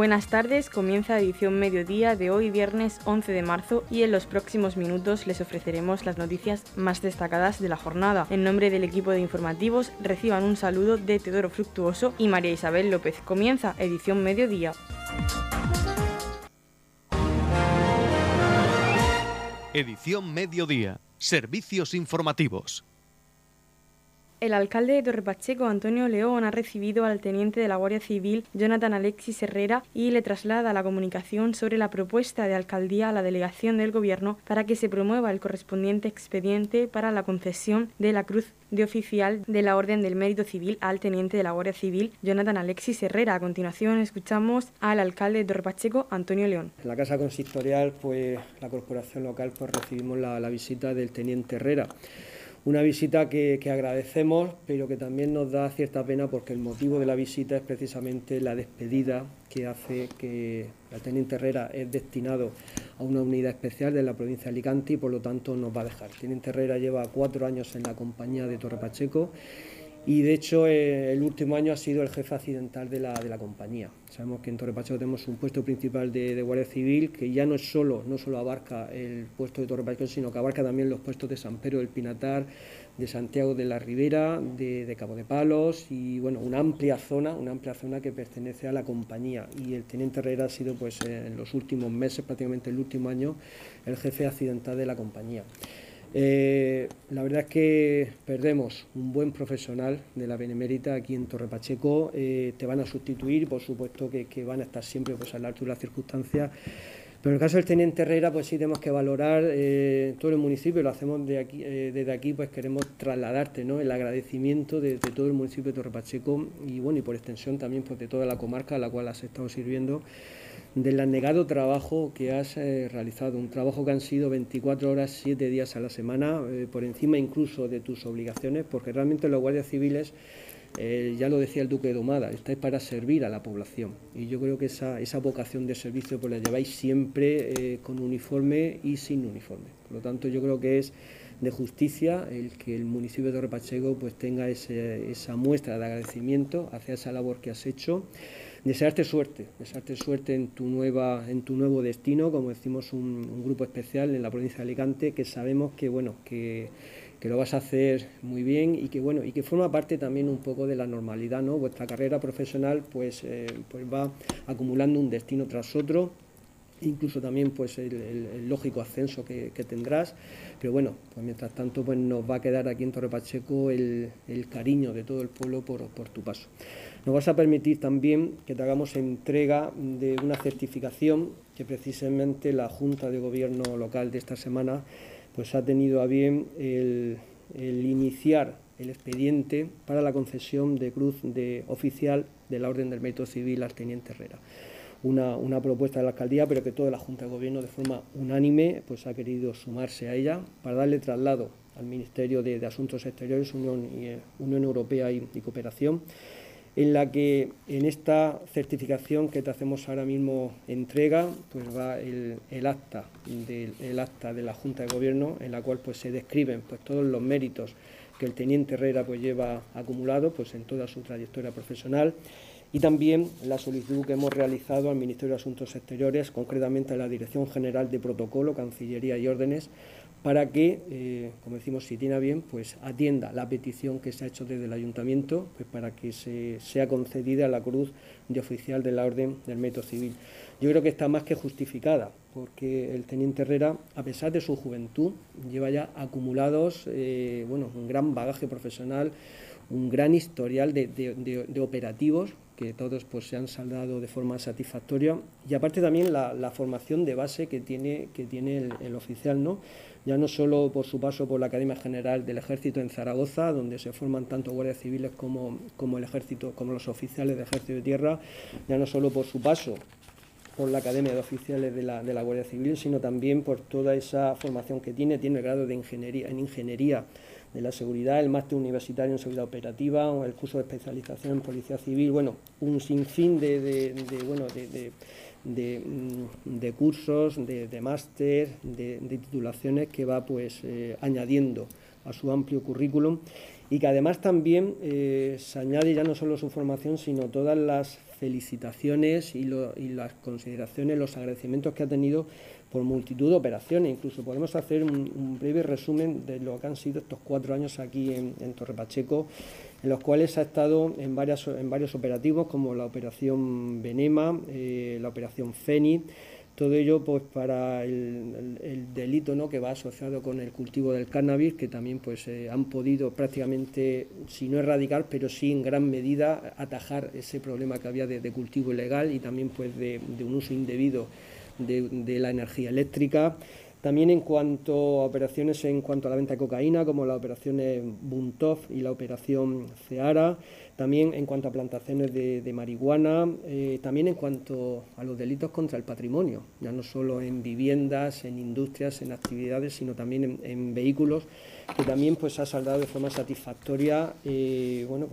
Buenas tardes, comienza edición mediodía de hoy viernes 11 de marzo y en los próximos minutos les ofreceremos las noticias más destacadas de la jornada. En nombre del equipo de informativos reciban un saludo de Teodoro Fructuoso y María Isabel López. Comienza edición mediodía. Edición mediodía. Servicios informativos. El alcalde de Torrepacheco, Antonio León, ha recibido al teniente de la Guardia Civil, Jonathan Alexis Herrera, y le traslada la comunicación sobre la propuesta de alcaldía a la delegación del Gobierno para que se promueva el correspondiente expediente para la concesión de la cruz de oficial de la Orden del Mérito Civil al teniente de la Guardia Civil, Jonathan Alexis Herrera. A continuación escuchamos al alcalde de Torrepacheco, Antonio León. En la Casa Consistorial, pues la corporación local, pues recibimos la, la visita del teniente Herrera. Una visita que, agradecemos, pero que también nos da cierta pena porque el motivo de la visita es precisamente la despedida que hace que el teniente Herrera es destinado a una unidad especial de la provincia de Alicante y por lo tanto nos va a dejar. Teniente Herrera lleva cuatro años en la compañía de Torre Pacheco y de hecho eh, el último año ha sido el jefe accidental de la, de la compañía. Sabemos que en Torre Pacheco tenemos un puesto principal de, Guardia Civil que ya no es solo, no solo abarca el puesto de Torre Pacheco, sino que abarca también los puestos de San Pedro del Pinatar, de Santiago de la Ribera, de, Cabo de Palos y bueno, una amplia zona, una amplia zona que pertenece a la compañía. Y el teniente Herrera ha sido pues en los últimos meses, prácticamente el último año, el jefe accidental de la compañía. Eh, la verdad es que perdemos un buen profesional de la Benemérita aquí en Torre Pacheco. Eh, te van a sustituir, por supuesto que, van a estar siempre pues, a la de las circunstancias. Pero en el caso del teniente Herrera, pues sí tenemos que valorar eh, todo el municipio, lo hacemos de aquí, desde aquí, pues queremos trasladarte ¿no? el agradecimiento de, todo el municipio de Torre Pacheco y bueno, y por extensión también pues, de toda la comarca a la cual has estado sirviendo del anegado trabajo que has eh, realizado, un trabajo que han sido 24 horas, 7 días a la semana, eh, por encima incluso de tus obligaciones, porque realmente los guardias civiles, eh, ya lo decía el duque de Domada, estáis para servir a la población. Y yo creo que esa, esa vocación de servicio pues la lleváis siempre con uniforme y sin uniforme. Por lo tanto, yo creo que es de justicia el que el municipio de Torre pues tenga esa muestra de agradecimiento hacia esa labor que has hecho desearte suerte, desearte suerte en tu, nueva, en tu nuevo destino, como decimos un, grupo especial en la provincia de Alicante, que sabemos que, bueno, que, lo vas a hacer muy bien y que, bueno, y que forma parte también un poco de la normalidad, ¿no? Vuestra carrera profesional pues, eh, pues va acumulando un destino tras otro incluso también pues el, lógico ascenso que, tendrás pero bueno pues mientras tanto pues nos va a quedar aquí en Torre Pacheco el, cariño de todo el pueblo por, por tu paso nos vas a permitir también que te hagamos entrega de una certificación que precisamente la Junta de Gobierno local de esta semana pues ha tenido a bien el, iniciar el expediente para la concesión de cruz de oficial de la Orden del Mérito Civil al Teniente Herrera. Una, una, propuesta de la alcaldía, pero que toda la Junta de Gobierno de forma unánime pues ha querido sumarse a ella para darle traslado al Ministerio de, Asuntos Exteriores, Unión, y, Unión Europea y Cooperación en la que en esta certificación que te hacemos ahora mismo entrega, pues va el, acta del acta de la Junta de Gobierno, en la cual pues se describen pues todos los méritos que el teniente Herrera pues lleva acumulado pues en toda su trayectoria profesional y también la solicitud que hemos realizado al Ministerio de Asuntos Exteriores, concretamente a la Dirección General de Protocolo, Cancillería y Órdenes, para que, eh, como decimos, si tiene bien, pues atienda la petición que se ha hecho desde el ayuntamiento, pues para que se, sea concedida la cruz de oficial de la Orden del Método Civil. Yo creo que está más que justificada, porque el teniente Herrera, a pesar de su juventud, lleva ya acumulados eh, bueno, un gran bagaje profesional, un gran historial de operativos que todos pues, se han saldado de forma satisfactoria y aparte también la, formación de base que tiene, que tiene el, oficial, ¿no? ya no solo por su paso por la Academia General del Ejército en Zaragoza, donde se forman tanto guardias civiles como, como el ejército, como los oficiales del Ejército de Tierra, ya no solo por su paso por la Academia de Oficiales de la, de la Guardia Civil, sino también por toda esa formación que tiene, tiene el grado de ingeniería, en ingeniería de la seguridad, el máster universitario en seguridad operativa, o el curso de especialización en policía civil, bueno, un sinfín de, bueno, de, de, cursos, de, máster, de, titulaciones que va pues eh, añadiendo a su amplio currículum y que además también eh, se añade ya no solo su formación, sino todas las felicitaciones y, las consideraciones, los agradecimientos que ha tenido por multitud de operaciones. Incluso podemos hacer un, breve resumen de lo que han sido estos cuatro años aquí en, Torre Pacheco, en los cuales ha estado en, varias, en varios operativos, como la operación Venema, eh, la operación Feni, todo ello pues para el, delito ¿no? que va asociado con el cultivo del cannabis, que también pues eh, han podido prácticamente, si no erradicar, pero sí en gran medida atajar ese problema que había de, cultivo ilegal y también pues de, un uso indebido de, la energía eléctrica. También en cuanto a operaciones en cuanto a la venta de cocaína, como la operación Buntov y la operación Ceara, también en cuanto a plantaciones de, marihuana, eh, también en cuanto a los delitos contra el patrimonio, ya no solo en viviendas, en industrias, en actividades, sino también en, vehículos, que también pues ha saldado de forma satisfactoria, eh, bueno,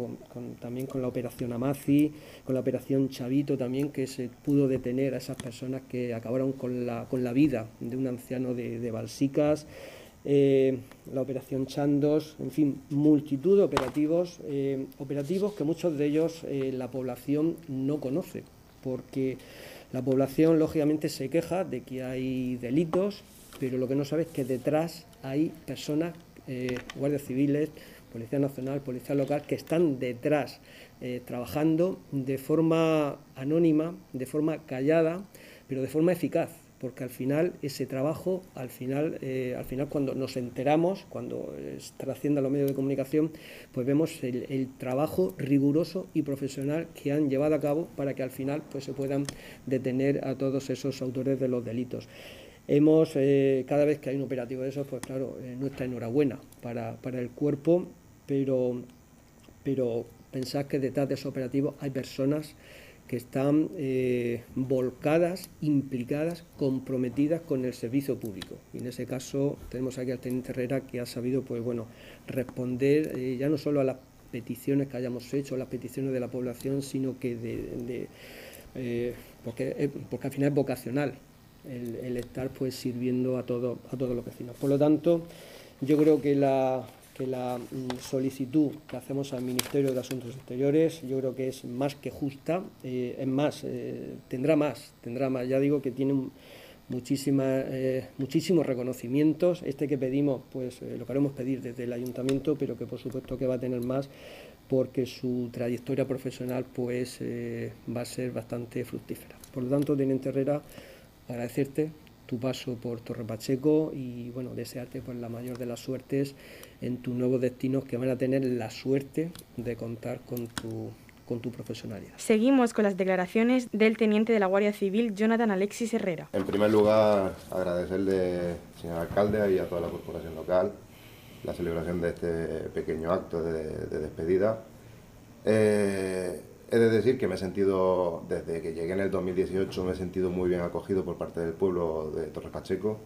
también con la operación Amazi, con la operación Chavito también, que se pudo detener a esas personas que acabaron con la, con la vida de un anciano de, Balsicas, eh, la operación Chandos, en fin, multitud de operativos, eh, operativos que muchos de ellos la población no conoce, porque la población lógicamente se queja de que hay delitos, pero lo que no sabe es que detrás hay personas, guardias civiles, Policía Nacional, Policía Local, que están detrás trabajando de forma anónima, de forma callada, pero de forma eficaz porque al final ese trabajo, al final, eh, al final cuando nos enteramos, cuando trascienda los medios de comunicación, pues vemos el, trabajo riguroso y profesional que han llevado a cabo para que al final pues se puedan detener a todos esos autores de los delitos. Hemos, eh, cada vez que hay un operativo de esos, pues claro, eh, nuestra enhorabuena para, para el cuerpo, pero, pero pensad que detrás de esos operativos hay personas que están eh, volcadas, implicadas, comprometidas con el servicio público. Y en ese caso tenemos aquí al teniente Herrera que ha sabido pues, bueno, responder eh, ya no solo a las peticiones que hayamos hecho, las peticiones de la población, sino que de, eh, porque, porque al final es vocacional el, estar pues sirviendo a, todo, a todos los vecinos. Por lo tanto, yo creo que la, que la mm, solicitud que hacemos al Ministerio de Asuntos Exteriores yo creo que es más que justa, eh, es más, eh, tendrá más, tendrá más, ya digo que tiene muchísima, eh, muchísimos reconocimientos, este que pedimos pues lo queremos pedir desde el Ayuntamiento, pero que por supuesto que va a tener más porque su trayectoria profesional pues va a ser bastante fructífera. Por lo tanto, Teniente Herrera, agradecerte tu paso por Torre Pacheco y bueno, desearte pues la mayor de las suertes en tus nuevos destinos que van a tener la suerte de contar con tu con tu profesionalidad. Seguimos con las declaraciones del teniente de la Guardia Civil, Jonathan Alexis Herrera. En primer lugar, agradecerle, señor alcalde, y a toda la corporación local la celebración de este pequeño acto de, despedida. Eh, He de decir que me he sentido, desde que llegué en el 2018, me he sentido muy bien acogido por parte del pueblo de Torres Pacheco,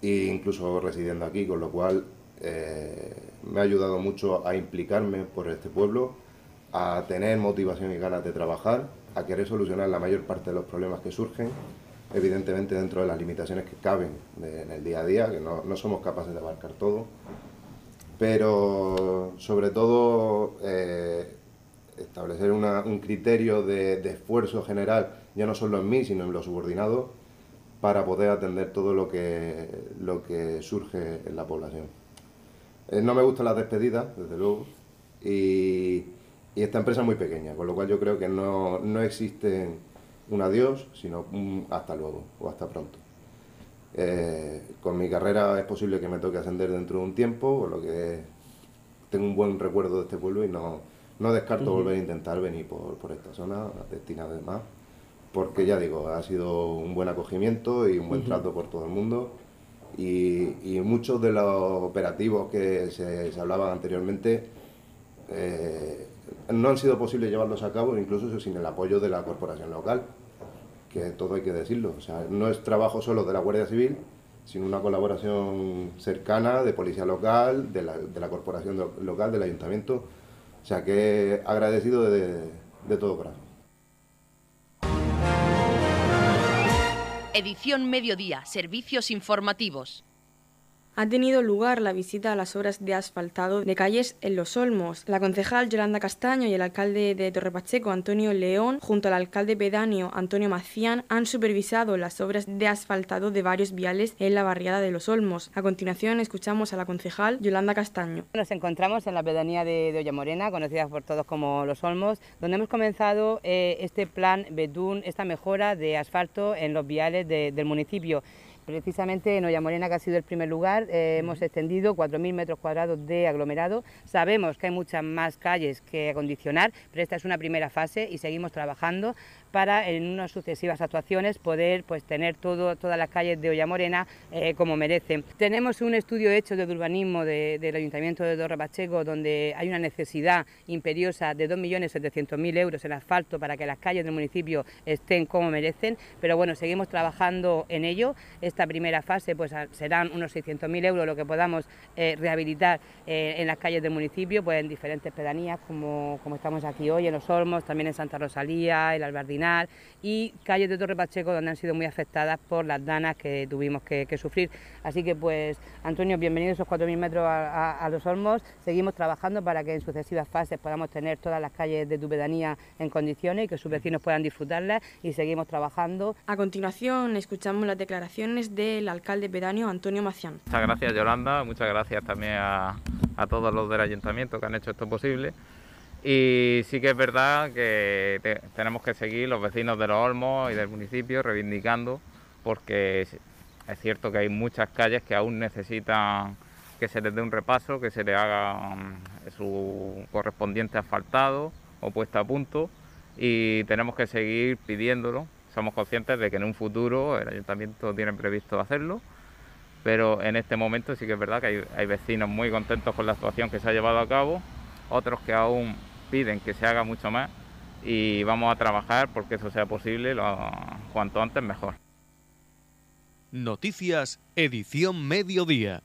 e incluso residiendo aquí, con lo cual eh, me ha ayudado mucho a implicarme por este pueblo, a tener motivación y ganas de trabajar, a querer solucionar la mayor parte de los problemas que surgen, evidentemente dentro de las limitaciones que caben en el día a día, que no, somos capaces de abarcar todo, pero sobre todo eh, establecer un criterio de, esfuerzo general, ya no solo en mí, sino en los subordinados, para poder atender todo lo que, surge en la población. Eh, no me gustan las despedidas, desde luego, y, esta empresa es muy pequeña, con lo cual yo creo que no, no existe un adiós, sino hasta luego o hasta pronto. Eh, con mi carrera es posible que me toque ascender dentro de un tiempo, por lo que tengo un buen recuerdo de este pueblo y no, no descarto volver a intentar venir por, por esta zona, destinada además, porque ya digo, ha sido un buen acogimiento y un buen trato por todo el mundo. Y, muchos de los operativos que se, hablaban anteriormente eh, no han sido posible llevarlos a cabo, incluso sin el apoyo de la corporación local, que todo hay que decirlo. O sea, no es trabajo solo de la Guardia Civil, sino una colaboración cercana de policía local, de la, de la corporación local, del ayuntamiento o sea que agradecido de, todo corazón. Edición Mediodía, Servicios Informativos. Ha tenido lugar la visita a las obras de asfaltado de calles en Los Olmos. La concejal Yolanda Castaño y el alcalde de Torrepacheco, Antonio León, junto al alcalde pedáneo Antonio Macián, han supervisado las obras de asfaltado de varios viales en la barriada de Los Olmos. A continuación escuchamos a la concejal Yolanda Castaño. Nos encontramos en la pedanía de, de Ollamorena, conocida por todos como Los Olmos, donde hemos comenzado eh, este plan Betún, esta mejora de asfalto en los viales del municipio. Precisamente en Ollamorena, que ha sido el primer lugar, eh, hemos extendido 4.000 metros cuadrados de aglomerado. Sabemos que hay muchas más calles que acondicionar, pero esta es una primera fase y seguimos trabajando para en unas sucesivas actuaciones poder pues, tener todas las calles de Ollamorena eh, como merecen. Tenemos un estudio hecho de urbanismo del Ayuntamiento de Torre Pacheco donde hay una necesidad imperiosa de 2.700.000 euros en asfalto para que las calles del municipio estén como merecen, pero bueno, seguimos trabajando en ello. Esta primera fase pues serán unos 600.000 euros lo que podamos eh, rehabilitar eh, en las calles del municipio, pues en diferentes pedanías como, como estamos aquí hoy, en Los Olmos, también en Santa Rosalía, el Albardín y calles de Torre Pacheco donde han sido muy afectadas por las danas que tuvimos que, sufrir. Así que pues Antonio, bienvenido a esos 4.000 metros a, Los Olmos. Seguimos trabajando para que en sucesivas fases podamos tener todas las calles de tu pedanía en condiciones y que sus vecinos puedan disfrutarlas y seguimos trabajando. A continuación escuchamos las declaraciones del alcalde pedáneo Antonio Macián. Muchas gracias Yolanda, muchas gracias también a, a todos los del ayuntamiento que han hecho esto posible. Y sí que es verdad que tenemos que seguir los vecinos de los Olmos y del municipio reivindicando porque es, cierto que hay muchas calles que aún necesitan que se les dé un repaso, que se les haga mm, su correspondiente asfaltado o puesta a punto y tenemos que seguir pidiéndolo. Somos conscientes de que en un futuro el ayuntamiento tiene previsto hacerlo, pero en este momento sí que es verdad que hay, hay vecinos muy contentos con la actuación que se ha llevado a cabo, otros que aún piden que se haga mucho más y vamos a trabajar porque eso sea posible lo, cuanto antes mejor. Noticias, edición mediodía.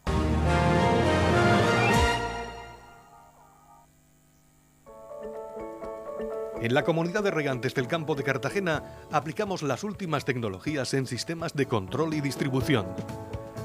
En la comunidad de regantes del campo de Cartagena aplicamos las últimas tecnologías en sistemas de control y distribución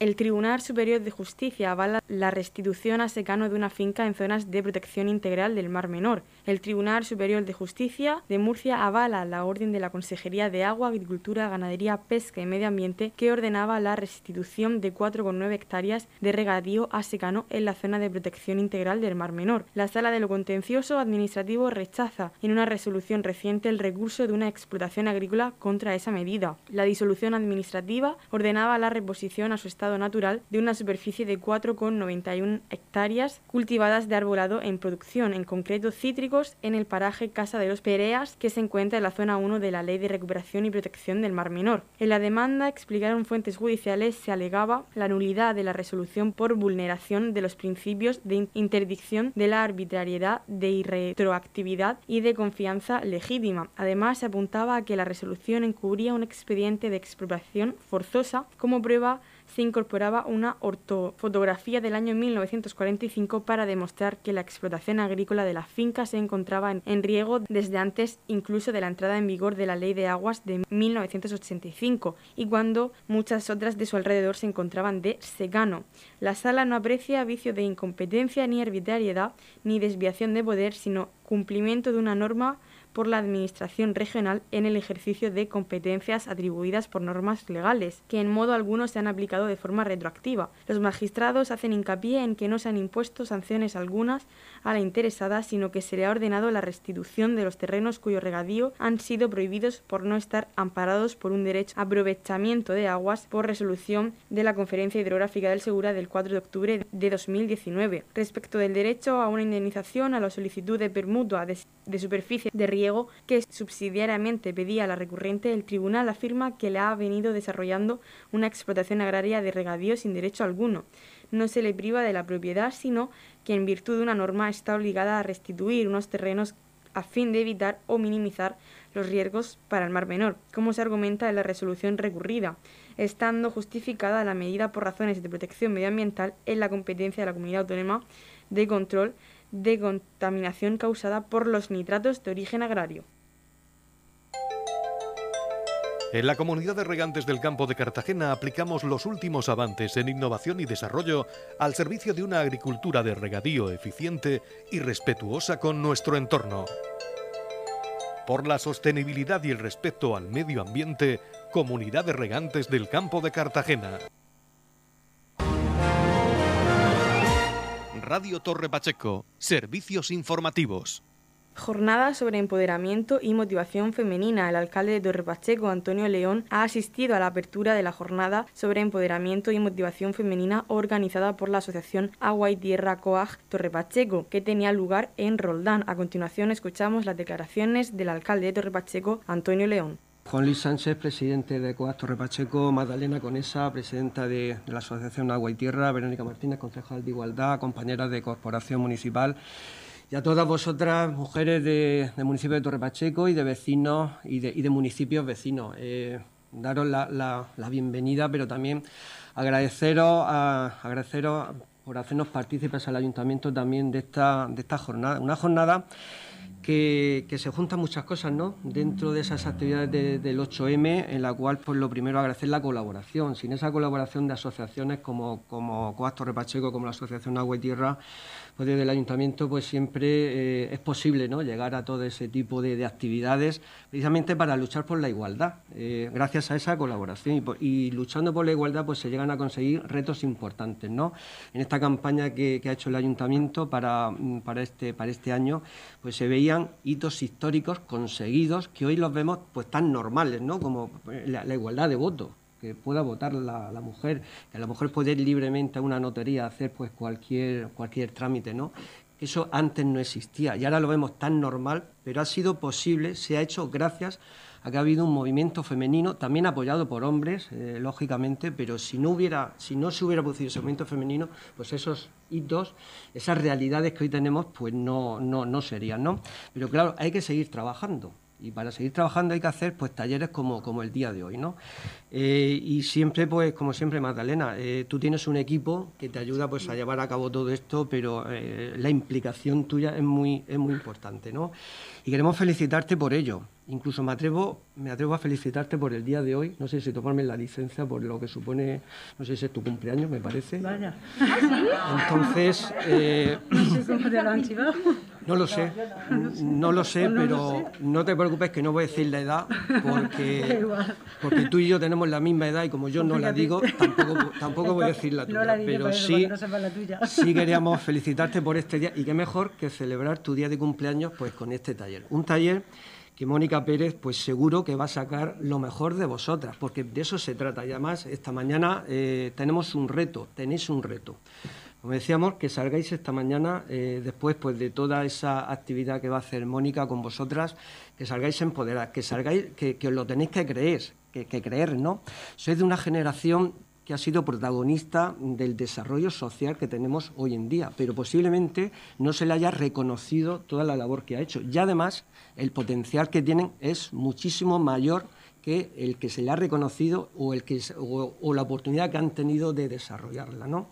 El Tribunal Superior de Justicia avala la restitución a secano de una finca en zonas de protección integral del Mar Menor. El Tribunal Superior de Justicia de Murcia avala la orden de la Consejería de Agua, Agricultura, Ganadería, Pesca y Medio Ambiente que ordenaba la restitución de 4,9 hectáreas de regadío a secano en la zona de protección integral del Mar Menor. La Sala de lo Contencioso Administrativo rechaza en una resolución reciente el recurso de una explotación agrícola contra esa medida. La disolución administrativa ordenaba la reposición a su estado natural de una superficie de 4,91 hectáreas cultivadas de arbolado en producción, en concreto cítricos, en el paraje Casa de los Pereas, que se encuentra en la zona 1 de la Ley de Recuperación y Protección del Mar Menor. En la demanda, explicaron fuentes judiciales, se alegaba la nulidad de la resolución por vulneración de los principios de interdicción de la arbitrariedad, de irretroactividad y de confianza legítima. Además, se apuntaba a que la resolución encubría un expediente de expropiación forzosa como prueba se incorporaba una ortofotografía del año 1945 para demostrar que la explotación agrícola de la finca se encontraba en, riego desde antes incluso de la entrada en vigor de la Ley de Aguas de 1985 y cuando muchas otras de su alrededor se encontraban de secano. La sala no aprecia vicio de incompetencia ni arbitrariedad ni desviación de poder, sino cumplimiento de una norma por la Administración regional en el ejercicio de competencias atribuidas por normas legales, que en modo alguno se han aplicado de forma retroactiva. Los magistrados hacen hincapié en que no se han impuesto sanciones algunas a la interesada, sino que se le ha ordenado la restitución de los terrenos cuyo regadío han sido prohibidos por no estar amparados por un derecho a aprovechamiento de aguas por resolución de la Conferencia Hidrográfica del Segura del 4 de octubre de 2019. Respecto del derecho a una indemnización a la solicitud de permutua de, de superficie de riego que subsidiariamente pedía la recurrente, el tribunal afirma que le ha venido desarrollando una explotación agraria de regadío sin derecho alguno. No se le priva de la propiedad, sino que en virtud de una norma está obligada a restituir unos terrenos a fin de evitar o minimizar los riesgos para el mar menor, como se argumenta en la resolución recurrida, estando justificada la medida por razones de protección medioambiental en la competencia de la comunidad autónoma de control de contaminación causada por los nitratos de origen agrario. En la comunidad de regantes del campo de Cartagena aplicamos los últimos avances en innovación y desarrollo al servicio de una agricultura de regadío eficiente y respetuosa con nuestro entorno. Por la sostenibilidad y el respeto al medio ambiente, Comunidad de Regantes del Campo de Cartagena. Radio Torre Pacheco, Servicios Informativos. Jornada sobre empoderamiento y motivación femenina. El alcalde de Torre Pacheco, Antonio León, ha asistido a la apertura de la jornada sobre empoderamiento y motivación femenina organizada por la Asociación Agua y Tierra Coag Torre Pacheco, que tenía lugar en Roldán. A continuación escuchamos las declaraciones del alcalde de Torre Pacheco, Antonio León. Juan Luis Sánchez, presidente de Coag Torre Magdalena Conesa, presidenta de, de la Asociación Agua y Tierra, Verónica Martínez, concejal de Igualdad, compañera de Corporación Municipal y a todas vosotras, mujeres de, del municipio de Torre Pacheco y de vecinos y de, de municipios vecinos. Eh, daros la, bienvenida, pero también agradeceros, agradeceros por hacernos partícipes al ayuntamiento también de esta, de esta jornada. Una jornada que, se juntan muchas cosas ¿no? dentro de esas actividades de, del 8M, en la cual pues lo primero agradecer la colaboración. Sin esa colaboración de asociaciones como, como Coas Torre Pacheco, como la Asociación Agua y Tierra, pues desde el ayuntamiento pues siempre eh, es posible ¿no? llegar a todo ese tipo de, de, actividades precisamente para luchar por la igualdad. Eh, gracias a esa colaboración y, luchando por la igualdad pues se llegan a conseguir retos importantes. ¿no? En esta campaña que, que ha hecho el ayuntamiento para, para, este, para este año pues se veían hitos históricos conseguidos que hoy los vemos pues tan normales ¿no? como la, la igualdad de voto que pueda votar la, la, mujer, que la mujer puede ir libremente a una notaría a hacer pues cualquier, cualquier trámite, ¿no? Eso antes no existía y ahora lo vemos tan normal, pero ha sido posible, se ha hecho gracias a que ha habido un movimiento femenino, también apoyado por hombres, eh, lógicamente, pero si no, hubiera, si no se hubiera producido ese movimiento femenino, pues esos hitos, esas realidades que hoy tenemos, pues no, no, no serían, ¿no? Pero claro, hay que seguir trabajando. Y para seguir trabajando hay que hacer pues talleres como, como el día de hoy, ¿no? Eh, y siempre, pues, como siempre, Magdalena, eh, tú tienes un equipo que te ayuda pues a llevar a cabo todo esto, pero eh, la implicación tuya es muy, es muy importante, ¿no? Y queremos felicitarte por ello. Incluso me atrevo, me atrevo a felicitarte por el día de hoy. No sé si tomarme la licencia por lo que supone, no sé si es tu cumpleaños, me parece. Vaya. Entonces. No sé cómo te lo han chivado. No lo sé, no lo sé, pero no te preocupes que no voy a decir la edad, porque, porque tú y yo tenemos la misma edad y como yo no la digo, tampoco, tampoco voy a decir la tuya. Pero sí, sí queríamos felicitarte por este día y qué mejor que celebrar tu día de cumpleaños pues con este taller. Un taller que Mónica Pérez pues seguro que va a sacar lo mejor de vosotras, porque de eso se trata. Y además esta mañana eh, tenemos un reto, tenéis un reto. Como decíamos, que salgáis esta mañana, eh, después pues, de toda esa actividad que va a hacer Mónica con vosotras, que salgáis empoderadas, que salgáis, que, que os lo tenéis que creer, que, que creer, ¿no? Sois de una generación que ha sido protagonista del desarrollo social que tenemos hoy en día, pero posiblemente no se le haya reconocido toda la labor que ha hecho. Y además, el potencial que tienen es muchísimo mayor que el que se le ha reconocido o, el que, o, o la oportunidad que han tenido de desarrollarla, ¿no?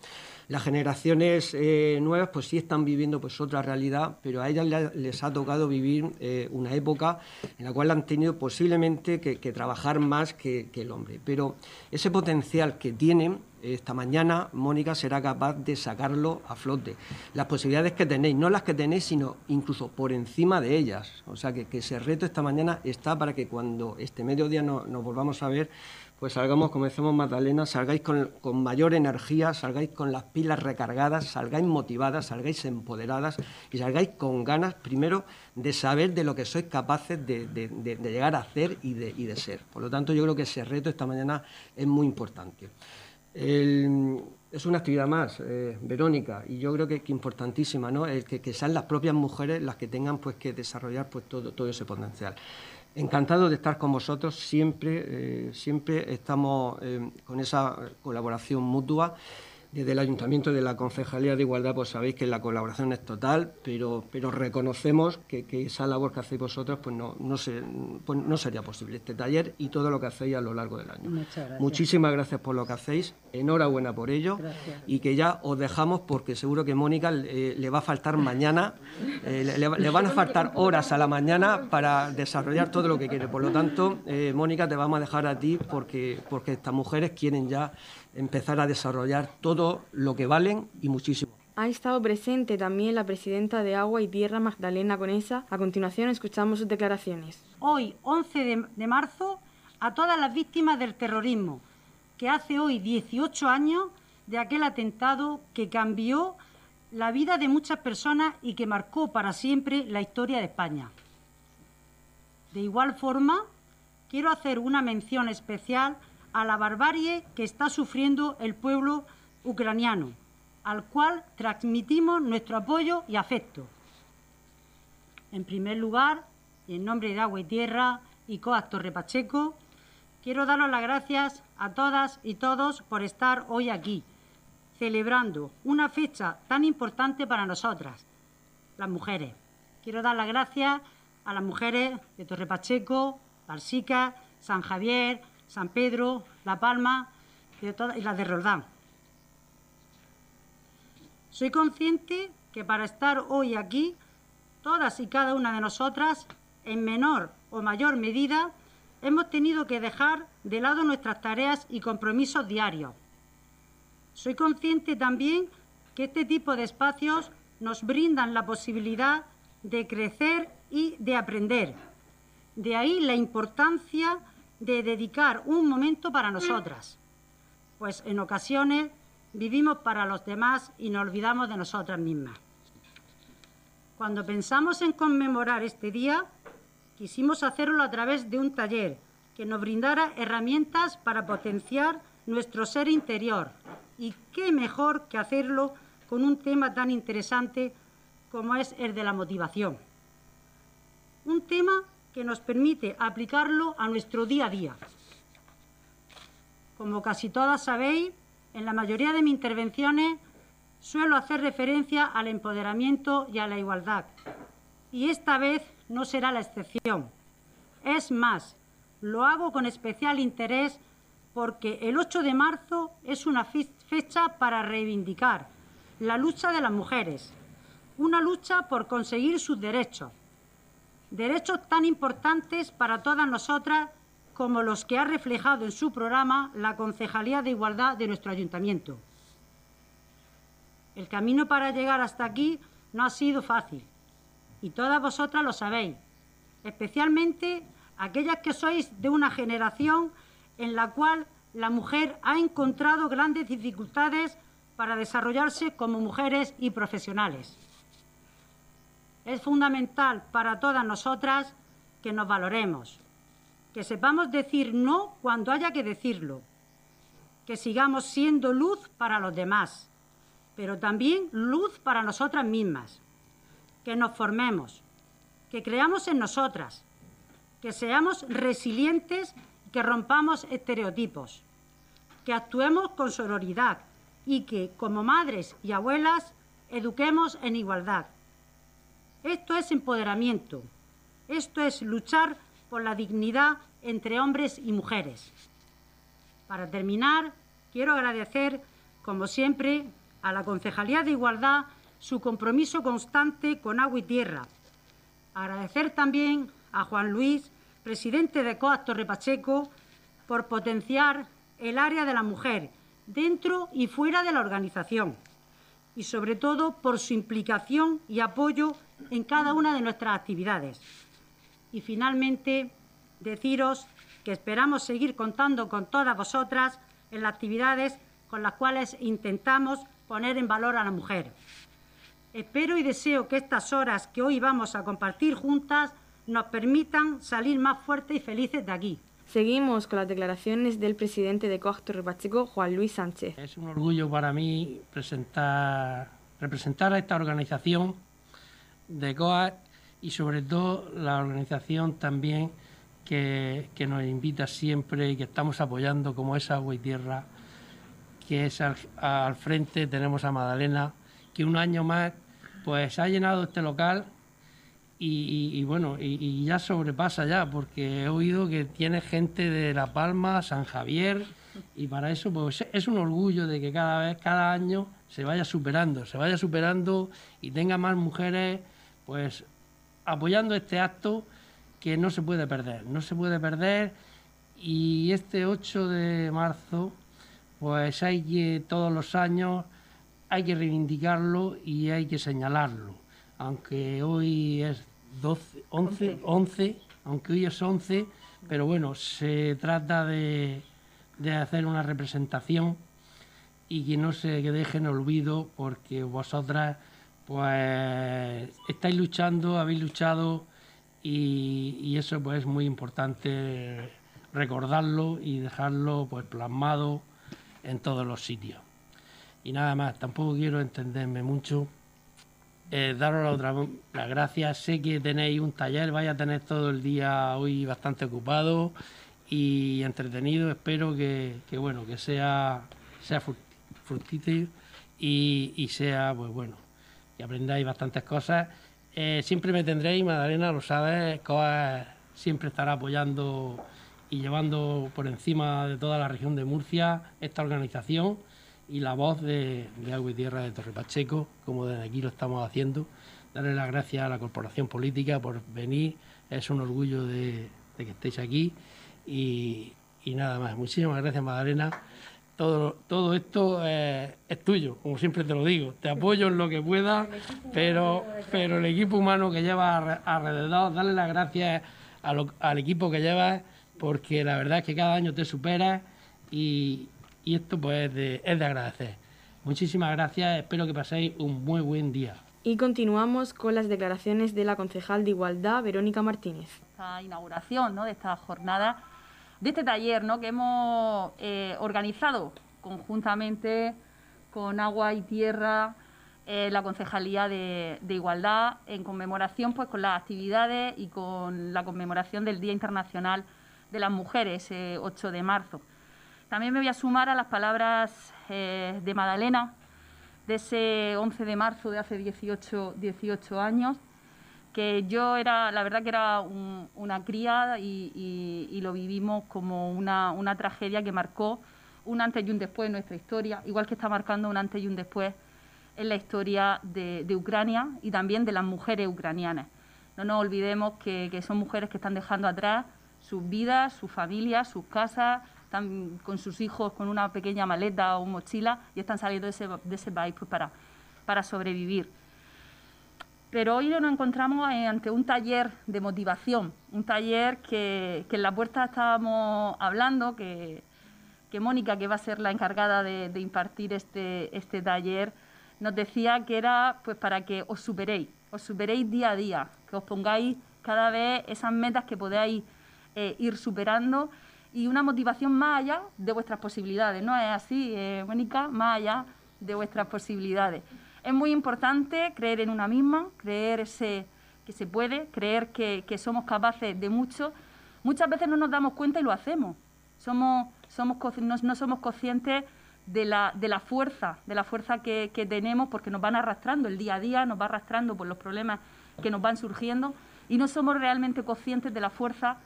Las generaciones eh, nuevas pues sí están viviendo pues otra realidad, pero a ellas les, ha tocado vivir eh, una época en la cual han tenido posiblemente que, trabajar más que, el hombre. Pero ese potencial que tienen, esta mañana Mónica será capaz de sacarlo a flote. Las posibilidades que tenéis, no las que tenéis, sino incluso por encima de ellas. O sea que, que ese reto esta mañana está para que cuando este mediodía no, nos volvamos a ver, pues salgamos, como decimos Magdalena, salgáis con, mayor energía, salgáis con las pilas recargadas, salgáis motivadas, salgáis empoderadas y salgáis con ganas, primero, de saber de lo que sois capaces de, llegar a hacer y de, y de ser. Por lo tanto, yo creo que ese reto esta mañana es muy importante. Es una actividad más, eh, Verónica, y yo creo que, que importantísima, ¿no? El que, sean las propias mujeres las que tengan pues, que desarrollar pues, todo ese potencial. Encantado de estar con vosotros, siempre, eh, siempre estamos eh, con esa colaboración mutua. Desde el Ayuntamiento de la Concejalía de Igualdad, pues sabéis que la colaboración es total, pero, pero reconocemos que, esa labor que hacéis vosotros pues no, no, se, pues no sería posible este taller y todo lo que hacéis a lo largo del año. Muchísimas gracias por lo que hacéis, enhorabuena por ello y que ya os dejamos porque seguro que Mónica le va a faltar mañana, eh, le, van a faltar horas a la mañana para desarrollar todo lo que quiere. Por lo tanto, eh, Mónica, te vamos a dejar a ti porque, porque estas mujeres quieren ya empezar a desarrollar todo lo que valen y muchísimo. Ha estado presente también la presidenta de Agua y Tierra, Magdalena Conesa. A continuación escuchamos sus declaraciones. Hoy, 11 de, marzo, a todas las víctimas del terrorismo, que hace hoy 18 años de aquel atentado que cambió la vida de muchas personas y que marcó para siempre la historia de España. De igual forma, quiero hacer una mención especial a la barbarie que está sufriendo el pueblo ucraniano, al cual transmitimos nuestro apoyo y afecto. En primer lugar, y en nombre de Agua y Tierra y COAC Torre Pacheco, quiero daros las gracias a todas y todos por estar hoy aquí, celebrando una fecha tan importante para nosotras, las mujeres. Quiero dar las gracias a las mujeres de Torre Pacheco, Barsica, San Javier, San Pedro, La Palma y las de Roldán. Soy consciente que para estar hoy aquí, todas y cada una de nosotras, en menor o mayor medida, hemos tenido que dejar de lado nuestras tareas y compromisos diarios. Soy consciente también que este tipo de espacios nos brindan la posibilidad de crecer y de aprender. De ahí la importancia de dedicar un momento para nosotras, pues en ocasiones vivimos para los demás y nos olvidamos de nosotras mismas. Cuando pensamos en conmemorar este día, quisimos hacerlo a través de un taller que nos brindara herramientas para potenciar nuestro ser interior. Y qué mejor que hacerlo con un tema tan interesante como es el de la motivación. Un tema que nos permite aplicarlo a nuestro día a día. Como casi todas sabéis, en la mayoría de mis intervenciones suelo hacer referencia al empoderamiento y a la igualdad. Y esta vez no será la excepción. Es más, lo hago con especial interés porque el 8 de marzo es una fecha para reivindicar la lucha de las mujeres, una lucha por conseguir sus derechos, Derechos tan importantes para todas nosotras como los que ha reflejado en su programa la Concejalía de Igualdad de nuestro Ayuntamiento. El camino para llegar hasta aquí no ha sido fácil y todas vosotras lo sabéis, especialmente aquellas que sois de una generación en la cual la mujer ha encontrado grandes dificultades para desarrollarse como mujeres y profesionales. Es fundamental para todas nosotras que nos valoremos, que sepamos decir no cuando haya que decirlo, que sigamos siendo luz para los demás, pero también luz para nosotras mismas, que nos formemos, que creamos en nosotras, que seamos resilientes que rompamos estereotipos, que actuemos con sororidad y que, como madres y abuelas, eduquemos en igualdad esto es empoderamiento. Esto es luchar por la dignidad entre hombres y mujeres. Para terminar, quiero agradecer, como siempre, a la Concejalía de Igualdad su compromiso constante con agua y tierra. Agradecer también a Juan Luis, presidente de COAC Torre Pacheco, por potenciar el área de la mujer dentro y fuera de la organización y sobre todo por su implicación y apoyo en cada una de nuestras actividades. Y finalmente, deciros que esperamos seguir contando con todas vosotras en las actividades con las cuales intentamos poner en valor a la mujer. Espero y deseo que estas horas que hoy vamos a compartir juntas nos permitan salir más fuertes y felices de aquí. Seguimos con las declaraciones del presidente de Torre Pacheco, Juan Luis Sánchez. Es un orgullo para mí presentar, representar a esta organización de COAC y sobre todo la organización también que, nos invita siempre y que estamos apoyando como es Agua y Tierra, que es al, frente, tenemos a Madalena, que un año más pues ha llenado este local y, bueno, y, ya sobrepasa ya, porque he oído que tiene gente de La Palma, San Javier, y para eso pues es un orgullo de que cada vez, cada año se vaya superando, se vaya superando y tenga más mujeres pues apoyando este acto que no se puede perder, no se puede perder. Y este 8 de marzo pues hay que todos los años hay que reivindicarlo y hay que señalarlo, aunque hoy es 12, 11, 11, aunque hoy es 11, pero bueno, se trata de, de hacer una representación y que no se deje en olvido porque vosotras pues estáis luchando, habéis luchado y, eso pues es muy importante recordarlo y dejarlo pues plasmado en todos los sitios. Y nada más, tampoco quiero entenderme mucho. Eh, daros otra las gracias. Sé que tenéis un taller, vais a tener todo el día hoy bastante ocupado y entretenido. Espero que, bueno, que sea, fructífero y, sea, pues bueno, que aprendáis bastantes cosas. Eh, siempre me tendréis, Madalena, lo sabes, siempre estará apoyando y llevando por encima de toda la región de Murcia esta organización y la voz de, Agua y Tierra de Torre Pacheco, como desde aquí lo estamos haciendo. Darle las gracias a la Corporación Política por venir, es un orgullo de, que estéis aquí y, y nada más. Muchísimas gracias, Madalena todo, todo esto es tuyo, como siempre te lo digo. Te apoyo en lo que pueda, pero, pero el equipo humano que llevas alrededor, dale las gracias al equipo que llevas, porque la verdad es que cada año te superas y, esto pues es de, es de agradecer. Muchísimas gracias, espero que paséis un muy buen día. Y continuamos con las declaraciones de la concejal de Igualdad, Verónica Martínez. Esta inauguración ¿no? de esta jornada de este taller ¿no? que hemos eh, organizado conjuntamente con Agua y Tierra, eh, la Concejalía de, Igualdad, en conmemoración pues, con las actividades y con la conmemoración del Día Internacional de las Mujeres, 8 de marzo. También me voy a sumar a las palabras eh, de Madalena, de ese 11 de marzo de hace 18, 18 años, que yo era, la verdad que era una cría y, lo vivimos como una, tragedia que marcó un antes y un después en nuestra historia, igual que está marcando un antes y un después en la historia de, Ucrania y también de las mujeres ucranianas. No nos olvidemos que, son mujeres que están dejando atrás sus vidas, sus familias, sus casas, están con sus hijos con una pequeña maleta o mochila y están saliendo de ese, de ese país pues, para, para sobrevivir. Pero hoy nos encontramos ante un taller de motivación, un taller que, en la puerta estábamos hablando, que, Mónica, que va a ser la encargada de, impartir este, este, taller, nos decía que era pues para que os superéis, os superéis día a día, que os pongáis cada vez esas metas que podáis eh, ir superando y una motivación más allá de vuestras posibilidades. ¿No es así, eh, Mónica? Más allá de vuestras posibilidades. Es muy importante creer en una misma, creer ese, que se puede, creer que, somos capaces de mucho. Muchas veces no nos damos cuenta y lo hacemos. Somos, somos, no, somos conscientes de la, de la fuerza, de la fuerza que, tenemos porque nos van arrastrando el día a día, nos va arrastrando por los problemas que nos van surgiendo y no somos realmente conscientes de la fuerza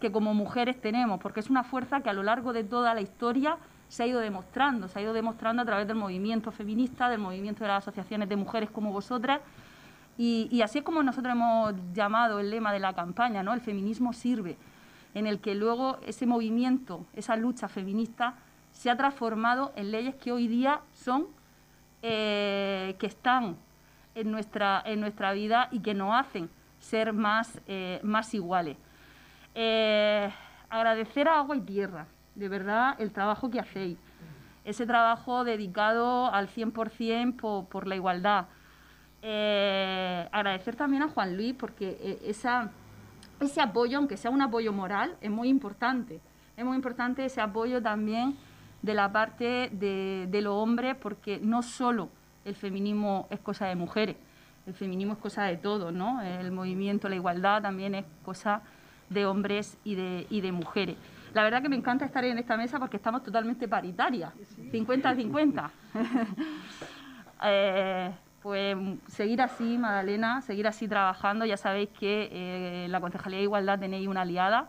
que como mujeres tenemos, porque es una fuerza que a lo largo de toda la historia se ha ido demostrando, se ha ido demostrando a través del movimiento feminista, del movimiento de las asociaciones de mujeres como vosotras, y, así es como nosotros hemos llamado el lema de la campaña, ¿no? El feminismo sirve, en el que luego ese movimiento, esa lucha feminista, se ha transformado en leyes que hoy día son, eh, que están en nuestra, en nuestra vida y que nos hacen ser más, eh, más iguales. Eh, agradecer a Agua y Tierra, de verdad el trabajo que hacéis. Ese trabajo dedicado al 100% por, por la igualdad. Eh, agradecer también a Juan Luis porque eh, ese apoyo, aunque sea un apoyo moral, es muy importante. Es muy importante ese apoyo también de la parte de, de los hombres porque no solo el feminismo es cosa de mujeres, el feminismo es cosa de todos, ¿no? El movimiento, la igualdad también es cosa de hombres y de, y de mujeres. La verdad que me encanta estar en esta mesa porque estamos totalmente paritarias, 50-50. Eh, pues seguir así, Madalena, seguir así trabajando. Ya sabéis que eh, en la Concejalía de Igualdad tenéis una aliada.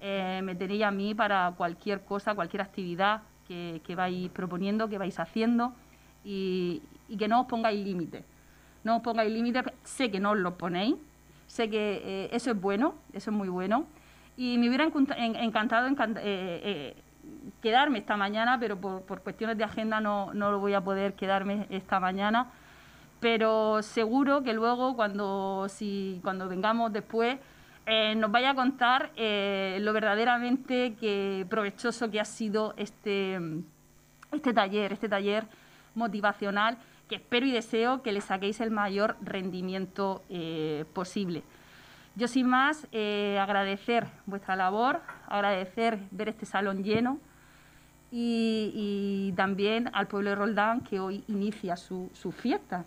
Eh, me tenéis a mí para cualquier cosa, cualquier actividad que, vais proponiendo, que vais haciendo y, que no os pongáis límites. No os pongáis límites, sé que no os los ponéis, sé que eso es bueno, eso es muy bueno. Y me hubiera encantado quedarme esta mañana, pero por, cuestiones de agenda no, no lo voy a poder quedarme esta mañana. Pero seguro que luego, cuando, si, cuando vengamos después, eh, nos vaya a contar eh, lo verdaderamente que provechoso que ha sido este, este taller, este taller motivacional, que espero y deseo que le saquéis el mayor rendimiento eh, posible. Yo sin más agradecer vuestra labor, agradecer ver este salón lleno, y, también al pueblo de Roldán que hoy inicia su, fiesta.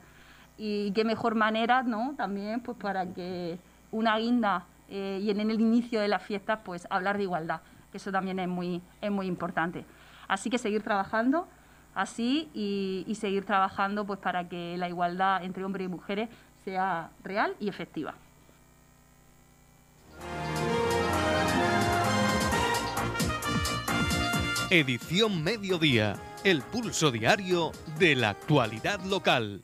Y qué mejor manera, ¿no? También pues para que una guinda eh, y en el inicio de la fiesta pues hablar de igualdad, que eso también es muy, es muy importante. Así que seguir trabajando así y, seguir trabajando pues para que la igualdad entre hombres y mujeres sea real y efectiva. Edición Mediodía, el pulso diario de la actualidad local.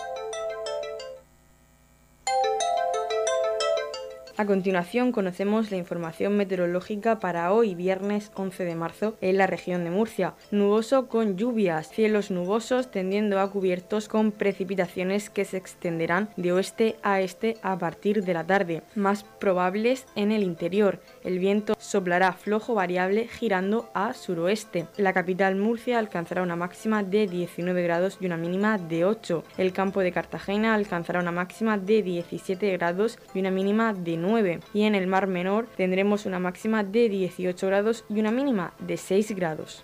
A continuación conocemos la información meteorológica para hoy viernes 11 de marzo en la región de Murcia. Nuboso con lluvias, cielos nubosos tendiendo a cubiertos con precipitaciones que se extenderán de oeste a este a partir de la tarde, más probables en el interior. El viento soplará flojo variable girando a suroeste. La capital Murcia alcanzará una máxima de 19 grados y una mínima de 8. El campo de Cartagena alcanzará una máxima de 17 grados y una mínima de 9 y en el Mar Menor tendremos una máxima de 18 grados y una mínima de 6 grados.